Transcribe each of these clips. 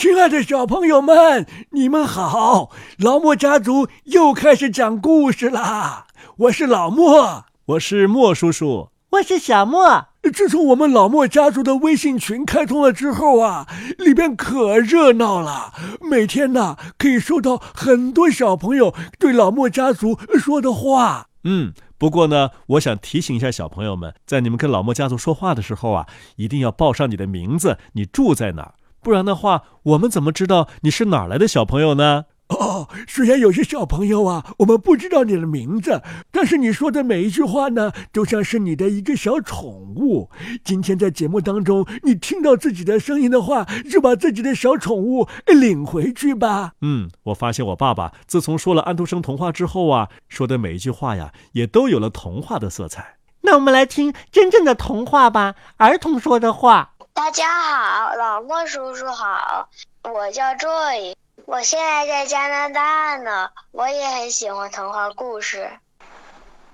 亲爱的小朋友们，你们好！老莫家族又开始讲故事啦。我是老莫，我是莫叔叔，我是小莫。自从我们老莫家族的微信群开通了之后啊，里边可热闹了。每天呢，可以收到很多小朋友对老莫家族说的话。嗯，不过呢，我想提醒一下小朋友们，在你们跟老莫家族说话的时候啊，一定要报上你的名字，你住在哪儿，不然的话，我们怎么知道你是哪儿来的小朋友呢？哦，虽然有些小朋友啊，我们不知道你的名字，但是你说的每一句话呢，都像是你的一个小宠物。今天在节目当中，你听到自己的声音的话，就把自己的小宠物领回去吧。嗯，我发现我爸爸自从说了安徒生童话之后啊，说的每一句话呀，也都有了童话的色彩。那我们来听真正的童话吧，儿童说的话。大家好，老莫叔叔好，我叫 Joy。我现在在加拿大呢，我也很喜欢童话故事。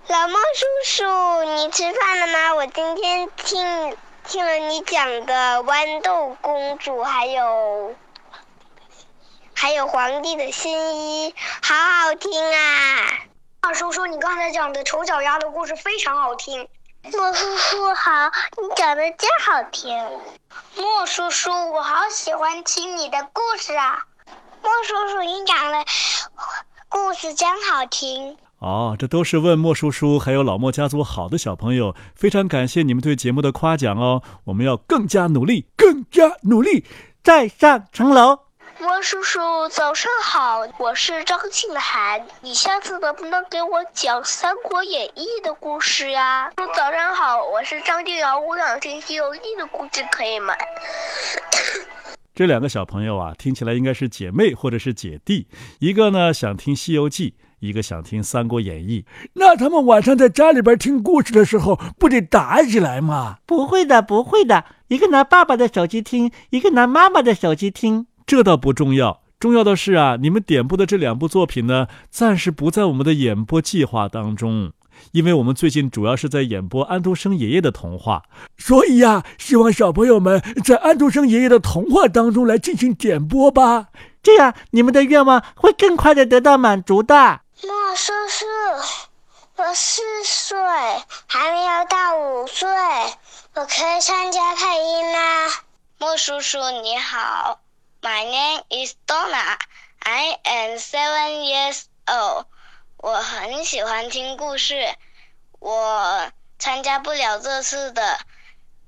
老莫叔叔，你吃饭了吗？我今天听听了你讲的豌豆公主，还有还有皇帝的新衣，好好听啊！二叔叔，你刚才讲的丑小鸭的故事非常好听。莫叔叔好，你讲的真好听。莫叔叔，我好喜欢听你的故事啊。莫叔叔，你讲的故事真好听哦！这都是问莫叔叔还有老莫家族好的小朋友，非常感谢你们对节目的夸奖哦！我们要更加努力，更加努力，再上层楼。莫叔叔，早上好，我是张庆涵，你下次能不能给我讲《三国演义》的故事呀？早上好，我是张静瑶，我想听《西游记》的故事，可以吗？这两个小朋友啊，听起来应该是姐妹或者是姐弟。一个呢想听《西游记》，一个想听《三国演义》。那他们晚上在家里边听故事的时候，不得打起来吗？不会的，不会的。一个拿爸爸的手机听，一个拿妈妈的手机听。这倒不重要，重要的是啊，你们点播的这两部作品呢，暂时不在我们的演播计划当中。因为我们最近主要是在演播安徒生爷爷的童话，所以呀，希望小朋友们在安徒生爷爷的童话当中来进行点播吧，这样你们的愿望会更快的得到满足的。莫叔叔，我四岁，还没有到五岁，我可以参加配音吗？莫叔叔你好，My name is Donna，I am seven years old。我很喜欢听故事，我参加不了这次的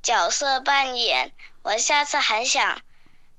角色扮演，我下次还想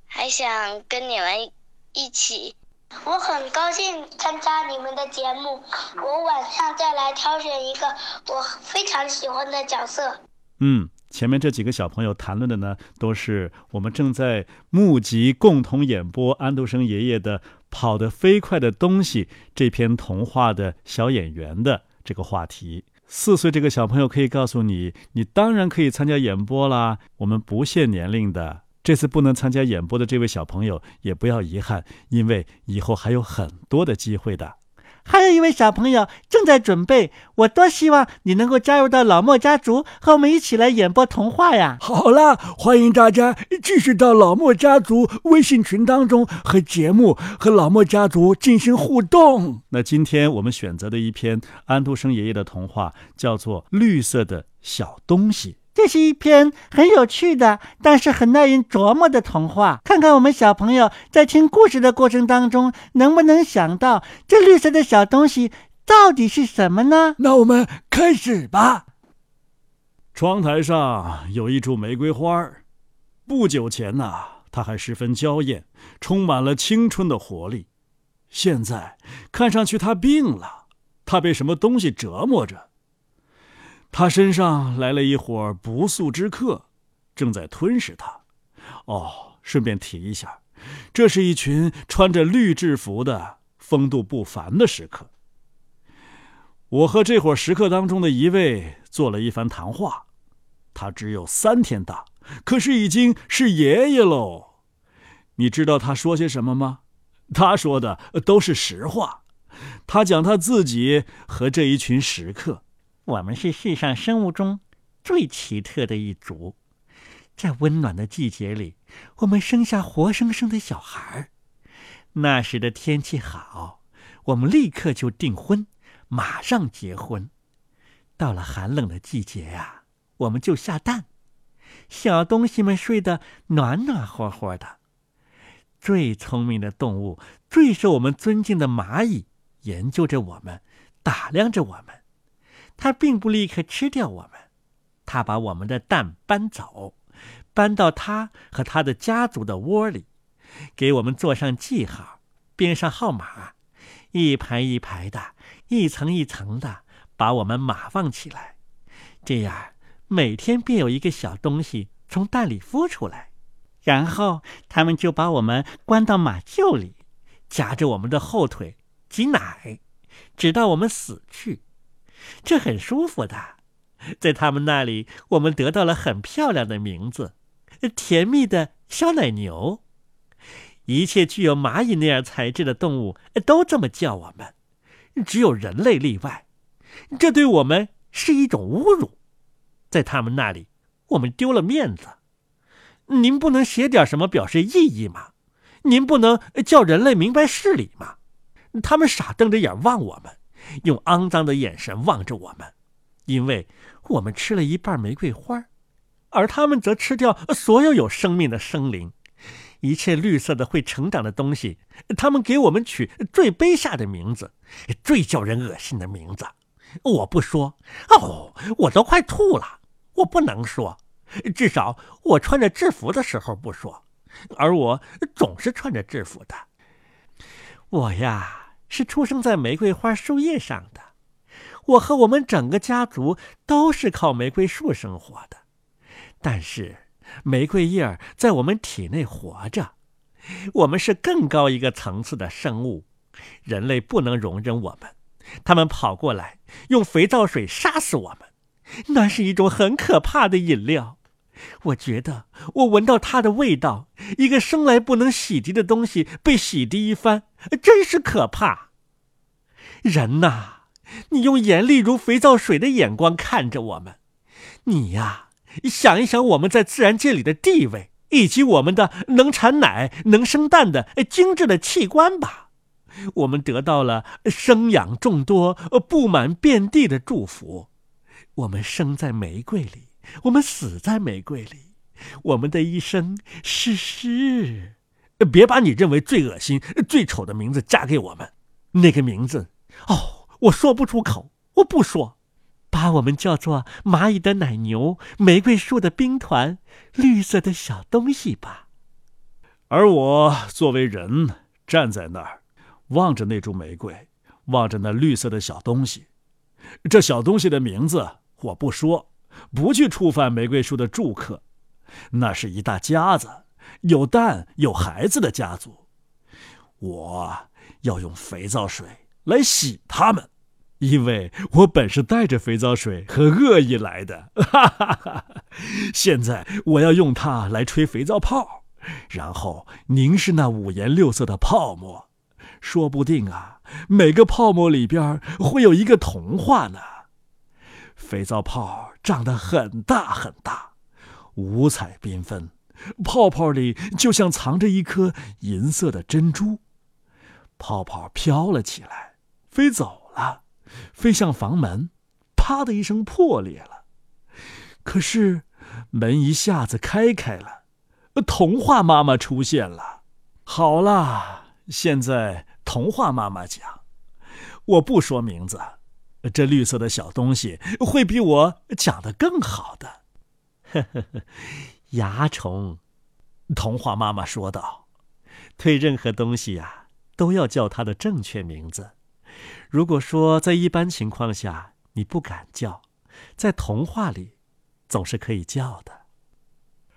还想跟你们一起。我很高兴参加你们的节目，我晚上再来挑选一个我非常喜欢的角色。嗯，前面这几个小朋友谈论的呢，都是我们正在募集共同演播安徒生爷爷的。跑得飞快的东西这篇童话的小演员的这个话题，四岁这个小朋友可以告诉你，你当然可以参加演播啦，我们不限年龄的。这次不能参加演播的这位小朋友也不要遗憾，因为以后还有很多的机会的。还有一位小朋友正在准备，我多希望你能够加入到老莫家族，和我们一起来演播童话呀！好了，欢迎大家继续到老莫家族微信群当中和节目和老莫家族进行互动。那今天我们选择的一篇安徒生爷爷的童话叫做《绿色的小东西》。这是一篇很有趣的，但是很耐人琢磨的童话。看看我们小朋友在听故事的过程当中，能不能想到这绿色的小东西到底是什么呢？那我们开始吧。窗台上有一株玫瑰花，不久前呐，它还十分娇艳，充满了青春的活力。现在看上去，它病了，它被什么东西折磨着。他身上来了一伙不速之客，正在吞噬他。哦，顺便提一下，这是一群穿着绿制服的、风度不凡的食客。我和这伙食客当中的一位做了一番谈话。他只有三天大，可是已经是爷爷喽。你知道他说些什么吗？他说的都是实话。他讲他自己和这一群食客。我们是世上生物中最奇特的一族，在温暖的季节里，我们生下活生生的小孩。那时的天气好，我们立刻就订婚，马上结婚。到了寒冷的季节呀，我们就下蛋，小东西们睡得暖暖和和的。最聪明的动物，最受我们尊敬的蚂蚁，研究着我们，打量着我们。它并不立刻吃掉我们，它把我们的蛋搬走，搬到它和它的家族的窝里，给我们做上记号，编上号码，一排一排的，一层一层的。把我们码放起来，这样每天便有一个小东西从蛋里孵出来，然后他们就把我们关到马厩里，夹着我们的后腿挤奶，直到我们死去。这很舒服的，在他们那里，我们得到了很漂亮的名字——甜蜜的小奶牛。一切具有蚂蚁那样材质的动物都这么叫我们，只有人类例外。这对我们是一种侮辱，在他们那里，我们丢了面子。您不能写点什么表示意义吗？您不能叫人类明白事理吗？他们傻瞪着眼望我们，用肮脏的眼神望着我们，因为我们吃了一半玫瑰花，而他们则吃掉所有有生命的生灵，一切绿色的会成长的东西。他们给我们取最卑下的名字，最叫人恶心的名字。我不说哦，我都快吐了。我不能说，至少我穿着制服的时候不说，而我总是穿着制服的。我呀，是出生在玫瑰花树叶上的。我和我们整个家族都是靠玫瑰树生活的。但是，玫瑰叶儿在我们体内活着。我们是更高一个层次的生物，人类不能容忍我们。他们跑过来，用肥皂水杀死我们。那是一种很可怕的饮料。我觉得我闻到它的味道。一个生来不能洗涤的东西被洗涤一番，真是可怕。人呐，你用严厉如肥皂水的眼光看着我们。你呀，想一想我们在自然界里的地位，以及我们的能产奶、能生蛋的精致的器官吧。我们得到了生养众多、布满遍地的祝福。我们生在玫瑰里，我们死在玫瑰里。我们的一生是诗。别把你认为最恶心、最丑的名字嫁给我们。那个名字，哦，我说不出口，我不说。把我们叫做蚂蚁的奶牛、玫瑰树的兵团、绿色的小东西吧。而我作为人，站在那儿。望着那株玫瑰，望着那绿色的小东西，这小东西的名字我不说，不去触犯玫瑰树的住客。那是一大家子，有蛋有孩子的家族。我要用肥皂水来洗他们，因为我本是带着肥皂水和恶意来的。哈哈哈哈！现在我要用它来吹肥皂泡，然后凝视那五颜六色的泡沫。说不定啊，每个泡沫里边会有一个童话呢。肥皂泡长得很大很大，五彩缤纷，泡泡里就像藏着一颗银色的珍珠。泡泡飘了起来，飞走了，飞向房门，啪的一声破裂了。可是门一下子开开了，童话妈妈出现了。好了，现在。童话妈妈讲：“我不说名字，这绿色的小东西会比我讲的更好的。”呵呵呵，蚜虫，童话妈妈说道：“对任何东西呀，都要叫它的正确名字。如果说在一般情况下你不敢叫，在童话里，总是可以叫的。”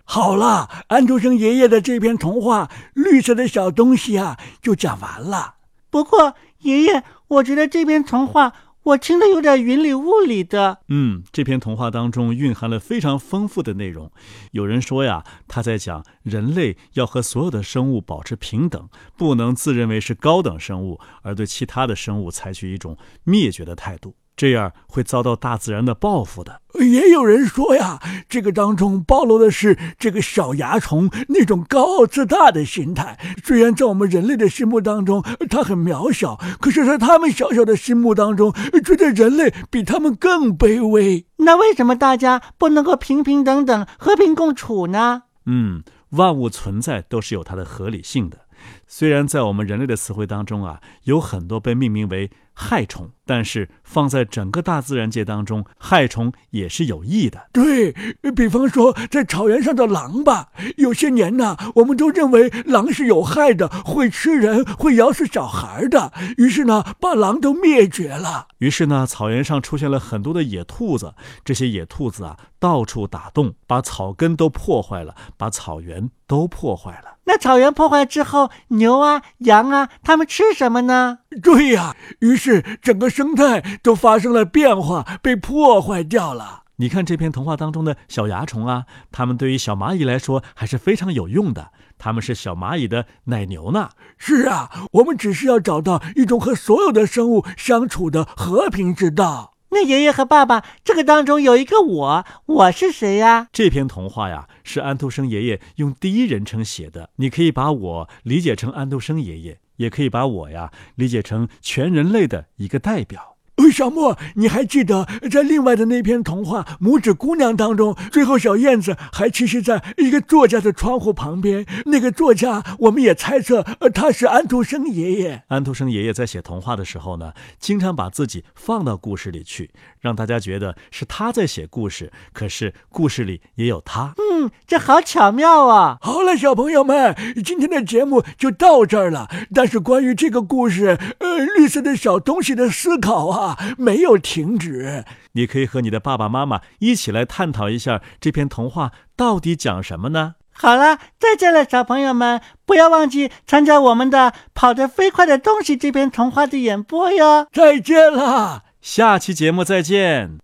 好了，安徒生爷爷的这篇童话《绿色的小东西》啊，就讲完了。不过，爷爷，我觉得这篇童话我听得有点云里雾里的。嗯，这篇童话当中蕴含了非常丰富的内容。有人说呀，他在讲人类要和所有的生物保持平等，不能自认为是高等生物，而对其他的生物采取一种灭绝的态度。这样会遭到大自然的报复的。也有人说呀，这个当中暴露的是这个小蚜虫那种高傲自大的心态。虽然在我们人类的心目当中，它很渺小，可是，在他们小小的心目当中，觉得人类比他们更卑微。那为什么大家不能够平平等等、和平共处呢？嗯，万物存在都是有它的合理性的。虽然在我们人类的词汇当中啊，有很多被命名为害虫，但是放在整个大自然界当中，害虫也是有益的。对比方说，在草原上的狼吧，有些年呢，我们都认为狼是有害的，会吃人，会咬死小孩的，于是呢，把狼都灭绝了。于是呢，草原上出现了很多的野兔子，这些野兔子啊，到处打洞，把草根都破坏了，把草原都破坏了。那草原破坏之后，牛啊、羊啊，它们吃什么呢？对呀，于是整个生态都发生了变化，被破坏掉了。你看这篇童话当中的小蚜虫啊，它们对于小蚂蚁来说还是非常有用的，它们是小蚂蚁的奶牛呢。是啊，我们只是要找到一种和所有的生物相处的和平之道。那爷爷和爸爸，这个当中有一个我，我是谁呀？这篇童话呀，是安徒生爷爷用第一人称写的。你可以把我理解成安徒生爷爷，也可以把我呀理解成全人类的一个代表。小莫，你还记得在另外的那篇童话《拇指姑娘》当中，最后小燕子还栖息在一个作家的窗户旁边。那个作家，我们也猜测，他是安徒生爷爷。安徒生爷爷在写童话的时候呢，经常把自己放到故事里去，让大家觉得是他在写故事，可是故事里也有他。嗯，这好巧妙啊！好了，小朋友们，今天的节目就到这儿了。但是关于这个故事，呃，绿色的小东西的思考啊。没有停止，你可以和你的爸爸妈妈一起来探讨一下这篇童话到底讲什么呢？好了，再见了，小朋友们，不要忘记参加我们的《跑得飞快的东西》这篇童话的演播哟！再见了，下期节目再见。